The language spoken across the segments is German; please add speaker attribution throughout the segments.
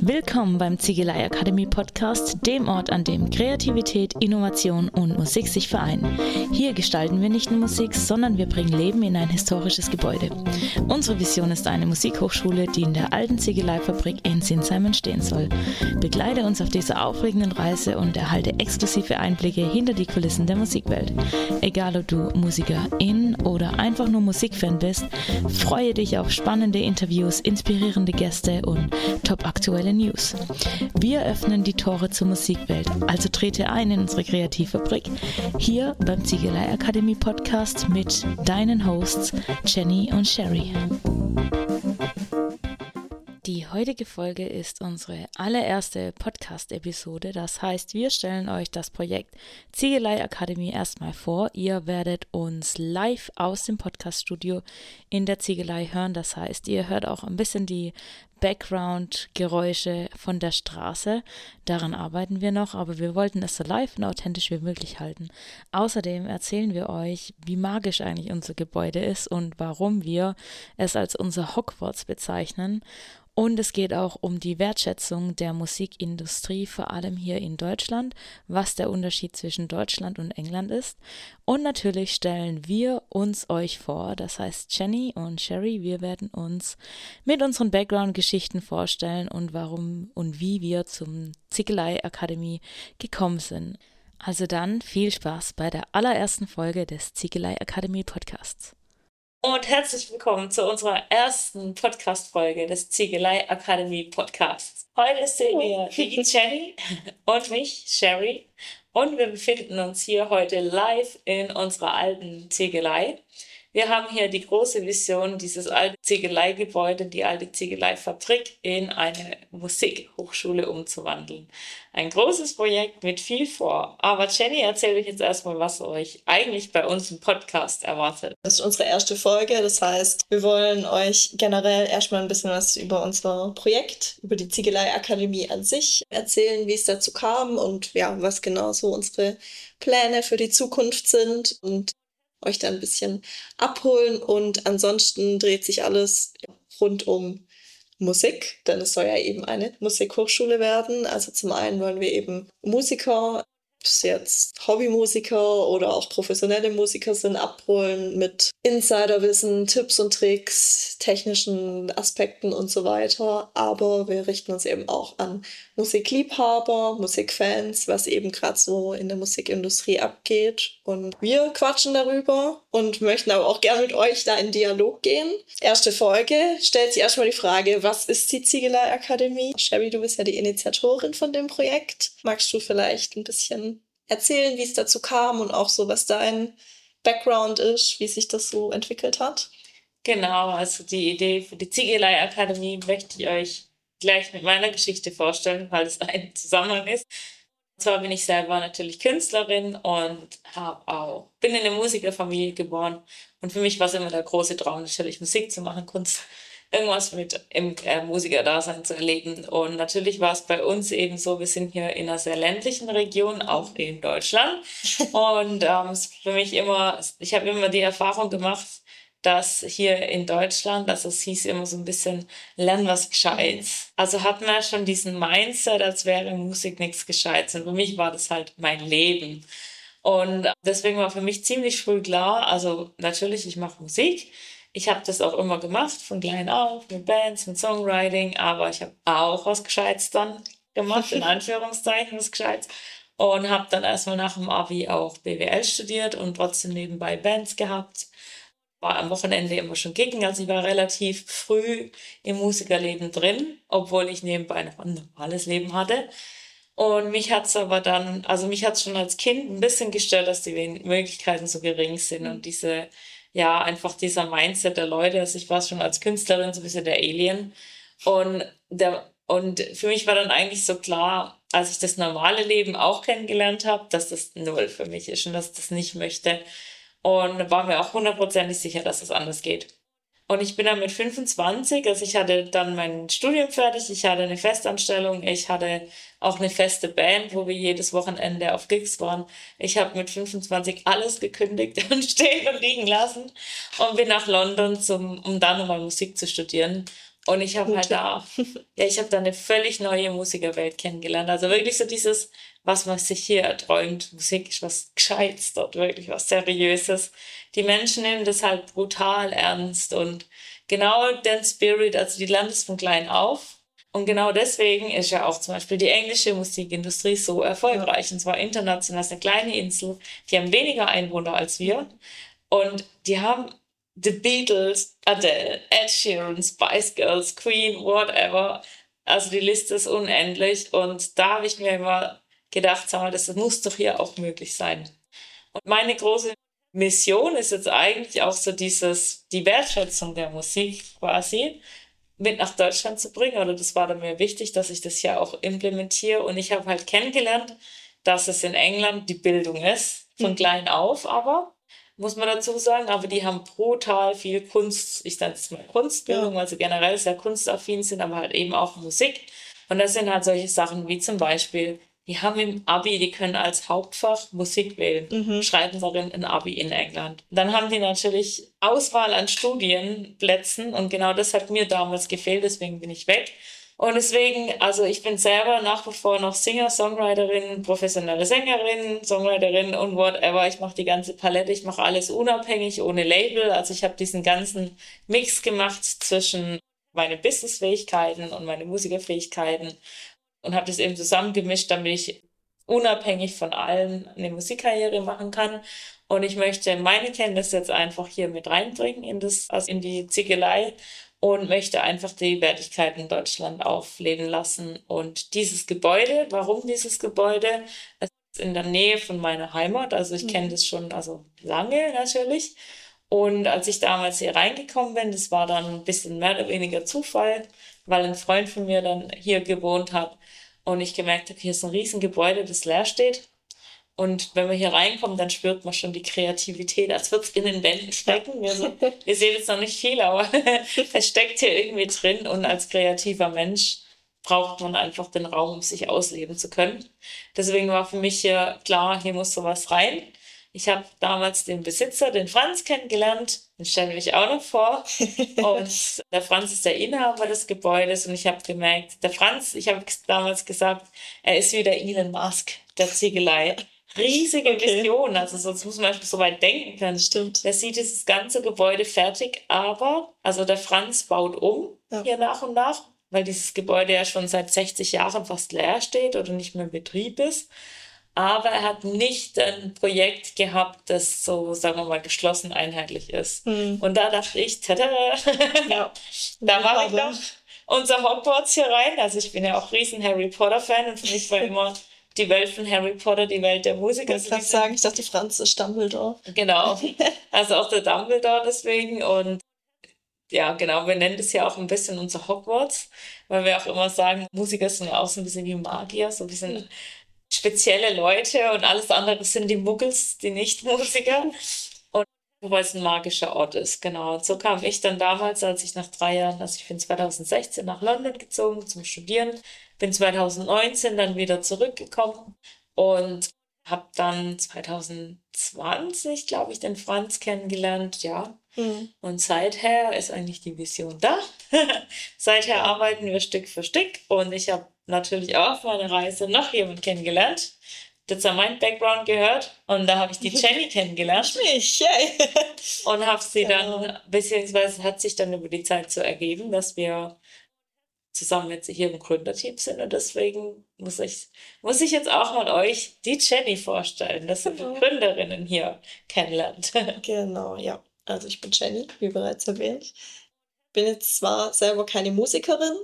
Speaker 1: Willkommen beim Ziegelei Akademie Podcast, dem Ort, an dem Kreativität, Innovation und Musik sich vereinen. Hier gestalten wir nicht nur Musik, sondern wir bringen Leben in ein historisches Gebäude. Unsere Vision ist eine Musikhochschule, die in der alten Ziegeleifabrik in Sinsheim entstehen soll. Begleite uns auf dieser aufregenden Reise und erhalte exklusive Einblicke hinter die Kulissen der Musikwelt. Egal ob du Musikerin oder einfach nur Musikfan bist, freue dich auf spannende Interviews, inspirierende Gäste und top-aktuelle News. Wir öffnen die Tore zur Musikwelt, also trete ein in unsere Kreativfabrik, hier beim Ziegelei Akademie Podcast mit deinen Hosts Jenny und Sherry. Heutige Folge ist unsere allererste Podcast-Episode. Das heißt, wir stellen euch das Projekt Ziegelei Akademie erstmal vor. Ihr werdet uns live aus dem Podcast-Studio in der Ziegelei hören. Das heißt, ihr hört auch ein bisschen die Background-Geräusche von der Straße. Daran arbeiten wir noch, aber wir wollten es so live und authentisch wie möglich halten. Außerdem erzählen wir euch, wie magisch eigentlich unser Gebäude ist und warum wir es als unser Hogwarts bezeichnen. Und es geht auch um die Wertschätzung der Musikindustrie, vor allem hier in Deutschland, was der Unterschied zwischen Deutschland und England ist. Und natürlich stellen wir uns euch vor, das heißt Jenny und Sherry, wir werden uns mit unseren Background-Geschichten vorstellen und warum und wie wir zum Zickelei Akademie gekommen sind. Also dann viel Spaß bei der allerersten Folge des Ziegelei Akademie Podcasts und herzlich willkommen zu unserer ersten Podcast-Folge des Ziegelei Akademie Podcasts. Heute sehen wir die Jenny und mich, Sherry, und wir befinden uns hier heute live in unserer alten Ziegelei. Wir haben hier die große Vision, dieses alte Ziegeleigebäude, die alte Ziegeleifabrik in eine Musikhochschule umzuwandeln. Ein großes Projekt mit viel vor. Aber Jenny, erzähl euch jetzt erstmal, was euch eigentlich bei uns im Podcast erwartet.
Speaker 2: Das ist unsere erste Folge. Das heißt, wir wollen euch generell erstmal ein bisschen was über unser Projekt, über die Ziegeleiakademie an sich erzählen, wie es dazu kam und ja, was genau so unsere Pläne für die Zukunft sind. Und euch da ein bisschen abholen. Und ansonsten dreht sich alles rund um Musik, denn es soll ja eben eine Musikhochschule werden. Also zum einen wollen wir eben Musiker es jetzt Hobbymusiker oder auch professionelle Musiker sind, abholen mit Insiderwissen, Tipps und Tricks, technischen Aspekten und so weiter. Aber wir richten uns eben auch an Musikliebhaber, Musikfans, was eben gerade so in der Musikindustrie abgeht. Und wir quatschen darüber und möchten aber auch gerne mit euch da in Dialog gehen. Erste Folge stellt sich erstmal die Frage, was ist die Ziegelei Akademie? Sherry, du bist ja die Initiatorin von dem Projekt. Magst du vielleicht ein bisschen erzählen, wie es dazu kam und auch so, was dein Background ist, wie sich das so entwickelt hat?
Speaker 1: Genau, also die Idee für die Ziegelei Akademie möchte ich euch gleich mit meiner Geschichte vorstellen, weil es ein Zusammenhang ist. Und zwar bin ich selber natürlich Künstlerin und habe auch, bin in eine Musikerfamilie geboren. Und für mich war es immer der große Traum, natürlich Musik zu machen, Kunst irgendwas mit im äh, Musikerdasein zu erleben. Und natürlich war es bei uns eben so, wir sind hier in einer sehr ländlichen Region, auch in Deutschland. Und ähm, für mich immer, ich habe immer die Erfahrung gemacht, dass hier in Deutschland, also es hieß immer so ein bisschen, lern was Gescheites. Also hatten wir schon diesen Mindset, als wäre Musik nichts Gescheites. Und für mich war das halt mein Leben. Und deswegen war für mich ziemlich früh klar, also natürlich, ich mache Musik, ich habe das auch immer gemacht, von klein auf, mit Bands, mit Songwriting, aber ich habe auch was Gescheites dann gemacht, in Anführungszeichen was Gescheites. Und habe dann erstmal nach dem Abi auch BWL studiert und trotzdem nebenbei Bands gehabt. War am Wochenende immer schon giggen, also ich war relativ früh im Musikerleben drin, obwohl ich nebenbei noch ein normales Leben hatte. Und mich hat's aber dann, also mich hat's schon als Kind ein bisschen gestört, dass die Möglichkeiten so gering sind und diese ja, einfach dieser Mindset der Leute. Also ich war schon als Künstlerin so ein bisschen der Alien. Und, der, und für mich war dann eigentlich so klar, als ich das normale Leben auch kennengelernt habe, dass das null für mich ist und dass ich das nicht möchte. Und war mir auch hundertprozentig sicher, dass es das anders geht. Und ich bin dann mit 25, also ich hatte dann mein Studium fertig, ich hatte eine Festanstellung, ich hatte auch eine feste Band, wo wir jedes Wochenende auf Gigs waren. Ich habe mit 25 alles gekündigt und stehen und liegen lassen und bin nach London, zum, um da nochmal Musik zu studieren. Und ich habe halt da, ja, ich habe da eine völlig neue Musikerwelt kennengelernt. Also wirklich so dieses, was man sich hier erträumt. Musik ist was Gescheites dort, wirklich was Seriöses. Die Menschen nehmen das halt brutal ernst und genau den Spirit, also die lernen es von klein auf. Und genau deswegen ist ja auch zum Beispiel die englische Musikindustrie so erfolgreich. Und zwar international, das ist eine kleine Insel. Die haben weniger Einwohner als wir. Und die haben The Beatles, Adele, Ed Sheeran, Spice Girls, Queen, whatever. Also die Liste ist unendlich. Und da habe ich mir immer gedacht, sag mal, das muss doch hier auch möglich sein. Und meine große Mission ist jetzt eigentlich auch so dieses, die Wertschätzung der Musik quasi mit nach Deutschland zu bringen. Oder das war dann mir wichtig, dass ich das ja auch implementiere. Und ich habe halt kennengelernt, dass es in England die Bildung ist, von mhm. klein auf aber muss man dazu sagen, aber die haben brutal viel Kunst, ich nenne es mal Kunstbildung, ja. also generell sehr kunstaffin sind, aber halt eben auch Musik. Und das sind halt solche Sachen wie zum Beispiel, die haben im Abi, die können als Hauptfach Musik wählen, mhm. schreiben darin ein Abi in England. Dann haben die natürlich Auswahl an Studienplätzen und genau das hat mir damals gefehlt, deswegen bin ich weg. Und deswegen, also ich bin selber nach wie vor noch Singer, Songwriterin, professionelle Sängerin, Songwriterin und whatever. Ich mache die ganze Palette, ich mache alles unabhängig, ohne Label. Also ich habe diesen ganzen Mix gemacht zwischen meine Businessfähigkeiten und meine Musikerfähigkeiten und habe das eben zusammengemischt, damit ich unabhängig von allen eine Musikkarriere machen kann. Und ich möchte meine Kenntnisse jetzt einfach hier mit reinbringen in das, also in die Ziegelei und möchte einfach die Wertigkeit in Deutschland aufleben lassen. Und dieses Gebäude, warum dieses Gebäude? Es ist in der Nähe von meiner Heimat, also ich mhm. kenne das schon also lange natürlich. Und als ich damals hier reingekommen bin, das war dann ein bisschen mehr oder weniger Zufall, weil ein Freund von mir dann hier gewohnt hat und ich gemerkt habe, hier ist ein Riesengebäude, das leer steht. Und wenn wir hier reinkommen, dann spürt man schon die Kreativität, als würde es in den Wänden stecken. Wir, so, wir sehen jetzt noch nicht viel, aber es steckt hier irgendwie drin. Und als kreativer Mensch braucht man einfach den Raum, um sich ausleben zu können. Deswegen war für mich hier klar, hier muss sowas rein. Ich habe damals den Besitzer, den Franz, kennengelernt. Den stellen wir mich auch noch vor. Und der Franz ist der Inhaber des Gebäudes. Und ich habe gemerkt, der Franz, ich habe damals gesagt, er ist wie der Elon Musk der Ziegelei riesige okay. Vision. Also sonst muss man einfach so weit denken können.
Speaker 2: Stimmt.
Speaker 1: Der sieht dieses ganze Gebäude fertig, aber, also der Franz baut um ja. hier nach und nach, weil dieses Gebäude ja schon seit 60 Jahren fast leer steht oder nicht mehr in Betrieb ist. Aber er hat nicht ein Projekt gehabt, das so, sagen wir mal, geschlossen einheitlich ist. Mhm. Und da dachte ich, tada, ja. da war ich noch unser Hogwarts hier rein. Also ich bin ja auch riesen Harry Potter Fan und für mich war immer die Welt von Harry Potter, die Welt der Musik.
Speaker 2: Ich kann sagen, ich dachte, Franz ist Dumbledore.
Speaker 1: Genau. Also auch der Dumbledore deswegen. Und ja, genau, wir nennen das ja auch ein bisschen unser Hogwarts, weil wir auch immer sagen, Musiker sind ja auch so ein bisschen wie Magier, so ein bisschen spezielle Leute und alles andere sind die Muggels, die Nicht-Musiker. Und weil es ein magischer Ort ist, genau. Und so kam ich dann damals, als ich nach drei Jahren, also ich bin 2016 nach London gezogen zum Studieren, bin 2019 dann wieder zurückgekommen und habe dann 2020, glaube ich, den Franz kennengelernt, ja. Mhm. Und seither ist eigentlich die Vision da. seither arbeiten wir Stück für Stück und ich habe natürlich auch auf meiner Reise noch jemanden kennengelernt, der zu meinem Background gehört. Und da habe ich die Jenny kennengelernt.
Speaker 2: Mich,
Speaker 1: und habe sie genau. dann, beziehungsweise hat sich dann über die Zeit so ergeben, dass wir zusammen jetzt hier im Gründerteam sind und deswegen muss ich, muss ich jetzt auch mal euch die Jenny vorstellen, dass ihr die genau. Gründerinnen hier kennenlernt.
Speaker 2: Genau, ja. Also ich bin Jenny, wie bereits erwähnt. Bin jetzt zwar selber keine Musikerin,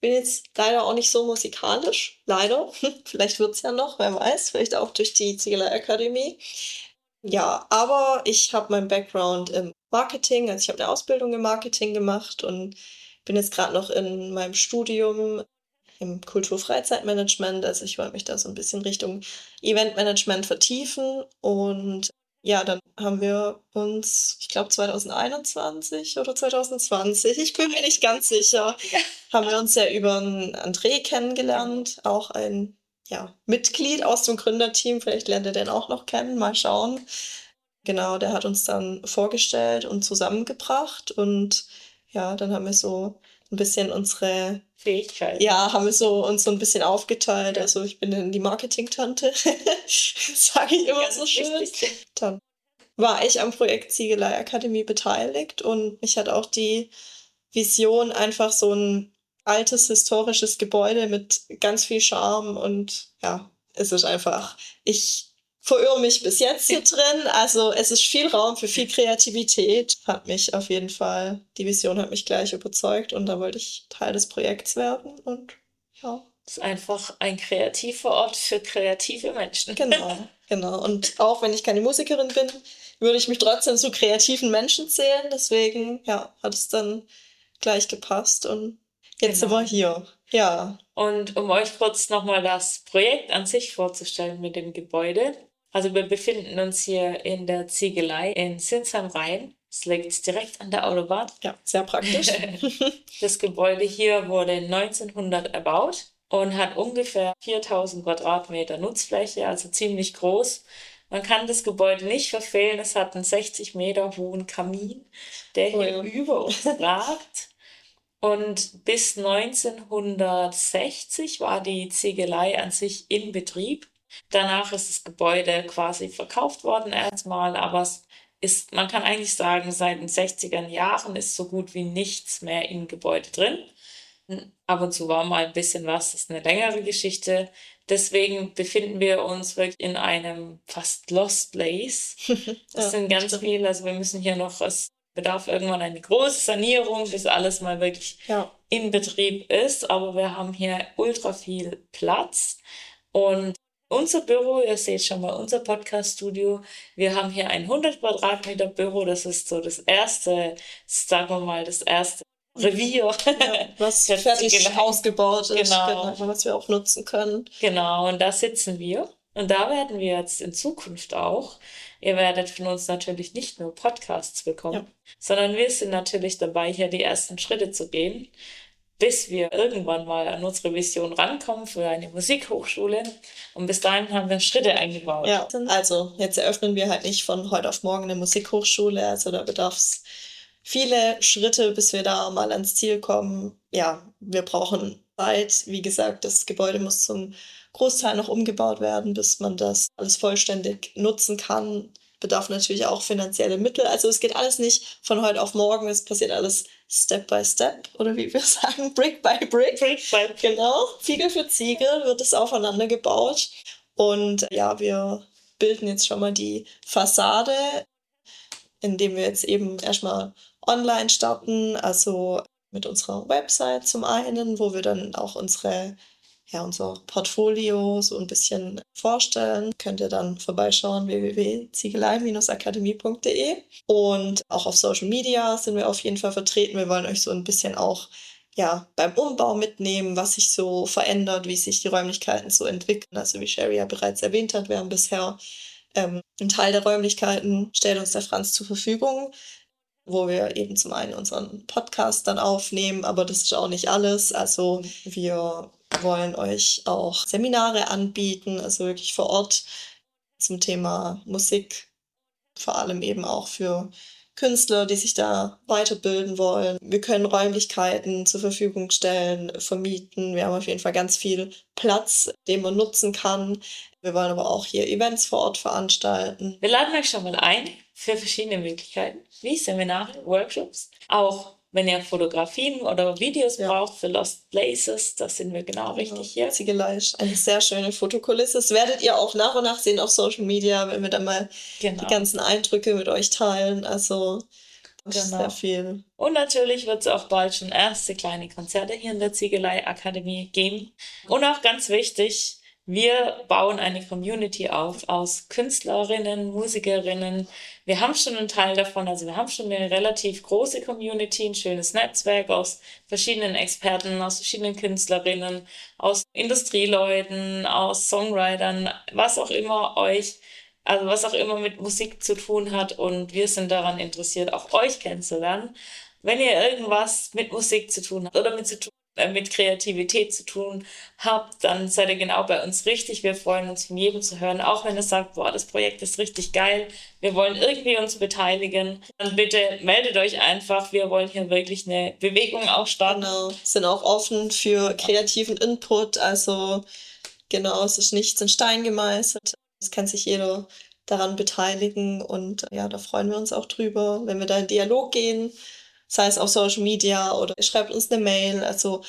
Speaker 2: bin jetzt leider auch nicht so musikalisch, leider. vielleicht wird es ja noch, wer weiß, vielleicht auch durch die Ziegelei Akademie. Ja, aber ich habe meinen Background im Marketing, also ich habe eine Ausbildung im Marketing gemacht und bin jetzt gerade noch in meinem Studium im Kultur-Freizeitmanagement. Also ich wollte mich da so ein bisschen Richtung Eventmanagement vertiefen. Und ja, dann haben wir uns, ich glaube 2021 oder 2020, ich bin mir nicht ganz sicher, haben wir uns ja über einen André kennengelernt, auch ein ja, Mitglied aus dem Gründerteam. Vielleicht lernt ihr den auch noch kennen, mal schauen. Genau, der hat uns dann vorgestellt und zusammengebracht und ja, dann haben wir so ein bisschen unsere
Speaker 1: Fähigkeiten.
Speaker 2: Ja, haben wir so uns so ein bisschen aufgeteilt. Also ich bin die Marketing-Tante, sage ich immer so schön. Dann war ich am Projekt Ziegelei Akademie beteiligt und mich hat auch die Vision, einfach so ein altes historisches Gebäude mit ganz viel Charme und ja, es ist einfach, ich verirre mich bis jetzt hier drin. Also es ist viel Raum für viel Kreativität. Hat mich auf jeden Fall, die Vision hat mich gleich überzeugt und da wollte ich Teil des Projekts werden und ja.
Speaker 1: Es ist einfach ein kreativer Ort für kreative Menschen.
Speaker 2: Genau, genau. Und auch wenn ich keine Musikerin bin, würde ich mich trotzdem zu kreativen Menschen zählen. Deswegen, ja, hat es dann gleich gepasst und jetzt genau. sind wir hier. Ja.
Speaker 1: Und um euch kurz nochmal das Projekt an sich vorzustellen mit dem Gebäude. Also wir befinden uns hier in der Ziegelei in Sinsheim Rhein. Es liegt direkt an der Autobahn.
Speaker 2: Ja, sehr praktisch.
Speaker 1: das Gebäude hier wurde 1900 erbaut und hat ungefähr 4000 Quadratmeter Nutzfläche, also ziemlich groß. Man kann das Gebäude nicht verfehlen. Es hat einen 60 Meter hohen Kamin, der oh hier über uns ragt. Und bis 1960 war die Ziegelei an sich in Betrieb. Danach ist das Gebäude quasi verkauft worden erstmal, aber es ist, man kann eigentlich sagen, seit den 60er Jahren ist so gut wie nichts mehr im Gebäude drin. Ab und zu war mal ein bisschen was, das ist eine längere Geschichte. Deswegen befinden wir uns wirklich in einem fast Lost Place. Das ja, sind ganz viele, also wir müssen hier noch, es bedarf irgendwann eine große Sanierung, bis alles mal wirklich ja. in Betrieb ist. Aber wir haben hier ultra viel Platz und unser Büro, ihr seht schon mal unser Podcast-Studio. Wir haben hier ein 100 Quadratmeter Büro. Das ist so das erste, sagen wir mal, das erste Revier. Ja,
Speaker 2: was fertig genau. ausgebaut ist, genau. genau. was wir auch nutzen können.
Speaker 1: Genau, und da sitzen wir. Und da werden wir jetzt in Zukunft auch, ihr werdet von uns natürlich nicht nur Podcasts bekommen, ja. sondern wir sind natürlich dabei, hier die ersten Schritte zu gehen bis wir irgendwann mal an unsere Vision rankommen für eine Musikhochschule. Und bis dahin haben wir Schritte eingebaut.
Speaker 2: Ja, also jetzt eröffnen wir halt nicht von heute auf morgen eine Musikhochschule. Also da bedarf es viele Schritte, bis wir da mal ans Ziel kommen. Ja, wir brauchen Zeit. Wie gesagt, das Gebäude muss zum Großteil noch umgebaut werden, bis man das alles vollständig nutzen kann bedarf natürlich auch finanzielle Mittel. Also es geht alles nicht von heute auf morgen, es passiert alles Step by Step oder wie wir sagen, Brick by Brick.
Speaker 1: Brick by
Speaker 2: Genau, Ziegel für Ziegel wird es aufeinander gebaut. Und ja, wir bilden jetzt schon mal die Fassade, indem wir jetzt eben erstmal online starten, also mit unserer Website zum einen, wo wir dann auch unsere ja, unser Portfolio so ein bisschen vorstellen, könnt ihr dann vorbeischauen www.ziegelei-akademie.de und auch auf Social Media sind wir auf jeden Fall vertreten. Wir wollen euch so ein bisschen auch ja, beim Umbau mitnehmen, was sich so verändert, wie sich die Räumlichkeiten so entwickeln. Also wie Sherry ja bereits erwähnt hat, wir haben bisher ähm, einen Teil der Räumlichkeiten, stellt uns der Franz zur Verfügung wo wir eben zum einen unseren Podcast dann aufnehmen, aber das ist auch nicht alles. Also wir wollen euch auch Seminare anbieten, also wirklich vor Ort zum Thema Musik, vor allem eben auch für Künstler, die sich da weiterbilden wollen. Wir können Räumlichkeiten zur Verfügung stellen, vermieten. Wir haben auf jeden Fall ganz viel Platz, den man nutzen kann. Wir wollen aber auch hier Events vor Ort veranstalten.
Speaker 1: Wir laden euch schon mal ein für verschiedene Möglichkeiten, wie Seminare, Workshops, auch wenn ihr Fotografien oder Videos ja. braucht für Lost Places, da sind wir genau, genau. richtig hier.
Speaker 2: Ziegelei eine sehr schöne Fotokulisse. Das werdet ihr auch nach und nach sehen auf Social Media, wenn wir dann mal genau. die ganzen Eindrücke mit euch teilen. Also genau. sehr viel.
Speaker 1: Und natürlich wird es auch bald schon erste kleine Konzerte hier in der Ziegelei Akademie geben. Und auch ganz wichtig, wir bauen eine Community auf aus Künstlerinnen, Musikerinnen. Wir haben schon einen Teil davon, also wir haben schon eine relativ große Community, ein schönes Netzwerk aus verschiedenen Experten, aus verschiedenen Künstlerinnen, aus Industrieleuten, aus Songwritern, was auch immer euch, also was auch immer mit Musik zu tun hat. Und wir sind daran interessiert, auch euch kennenzulernen. Wenn ihr irgendwas mit Musik zu tun habt oder mit zu tun mit Kreativität zu tun habt, dann seid ihr genau bei uns richtig. Wir freuen uns von jedem zu hören, auch wenn ihr sagt, boah, das Projekt ist richtig geil. Wir wollen irgendwie uns beteiligen. Dann bitte meldet euch einfach. Wir wollen hier wirklich eine Bewegung auch starten.
Speaker 2: Genau. Sind auch offen für kreativen Input. Also genau, es ist nichts in Stein gemeißelt. Es kann sich jeder daran beteiligen und ja, da freuen wir uns auch drüber, wenn wir da in Dialog gehen sei es auf Social Media oder schreibt uns eine Mail. Also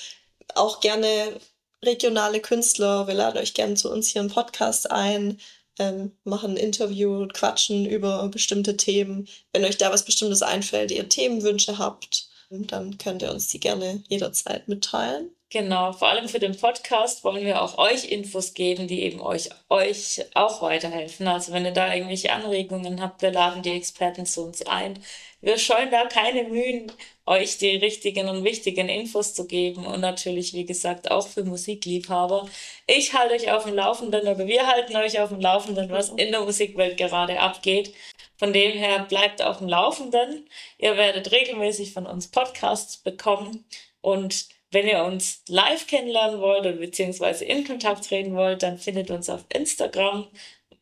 Speaker 2: auch gerne regionale Künstler. Wir laden euch gerne zu uns hier im Podcast ein, ähm, machen ein Interview, quatschen über bestimmte Themen. Wenn euch da was Bestimmtes einfällt, ihr Themenwünsche habt, dann könnt ihr uns die gerne jederzeit mitteilen.
Speaker 1: Genau, vor allem für den Podcast wollen wir auch euch Infos geben, die eben euch, euch auch weiterhelfen. Also wenn ihr da irgendwelche Anregungen habt, wir laden die Experten zu uns ein. Wir scheuen da keine Mühen, euch die richtigen und wichtigen Infos zu geben und natürlich, wie gesagt, auch für Musikliebhaber. Ich halte euch auf dem Laufenden oder wir halten euch auf dem Laufenden, was in der Musikwelt gerade abgeht. Von dem her bleibt auf dem Laufenden. Ihr werdet regelmäßig von uns Podcasts bekommen und wenn ihr uns live kennenlernen wollt oder beziehungsweise in Kontakt treten wollt, dann findet uns auf Instagram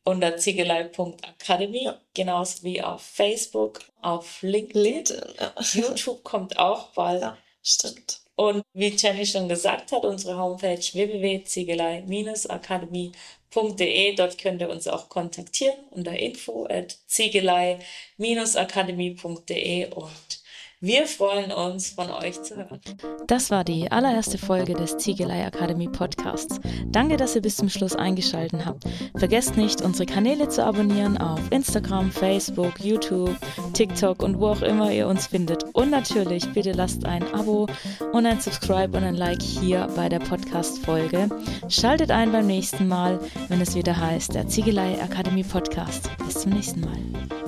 Speaker 1: unter ziegelei.akademie, ja. genauso wie auf Facebook, auf LinkedIn. LinkedIn ja. YouTube kommt auch bald. Ja,
Speaker 2: stimmt.
Speaker 1: Und wie Jenny schon gesagt hat, unsere Homepage www.ziegelei-akademie.de, dort könnt ihr uns auch kontaktieren unter info at ziegelei-akademie.de und wir freuen uns, von euch zu hören.
Speaker 3: Das war die allererste Folge des Ziegelei Akademie Podcasts. Danke, dass ihr bis zum Schluss eingeschaltet habt. Vergesst nicht, unsere Kanäle zu abonnieren auf Instagram, Facebook, YouTube, TikTok und wo auch immer ihr uns findet. Und natürlich, bitte lasst ein Abo und ein Subscribe und ein Like hier bei der Podcast-Folge. Schaltet ein beim nächsten Mal, wenn es wieder heißt, der Ziegelei Akademie Podcast. Bis zum nächsten Mal.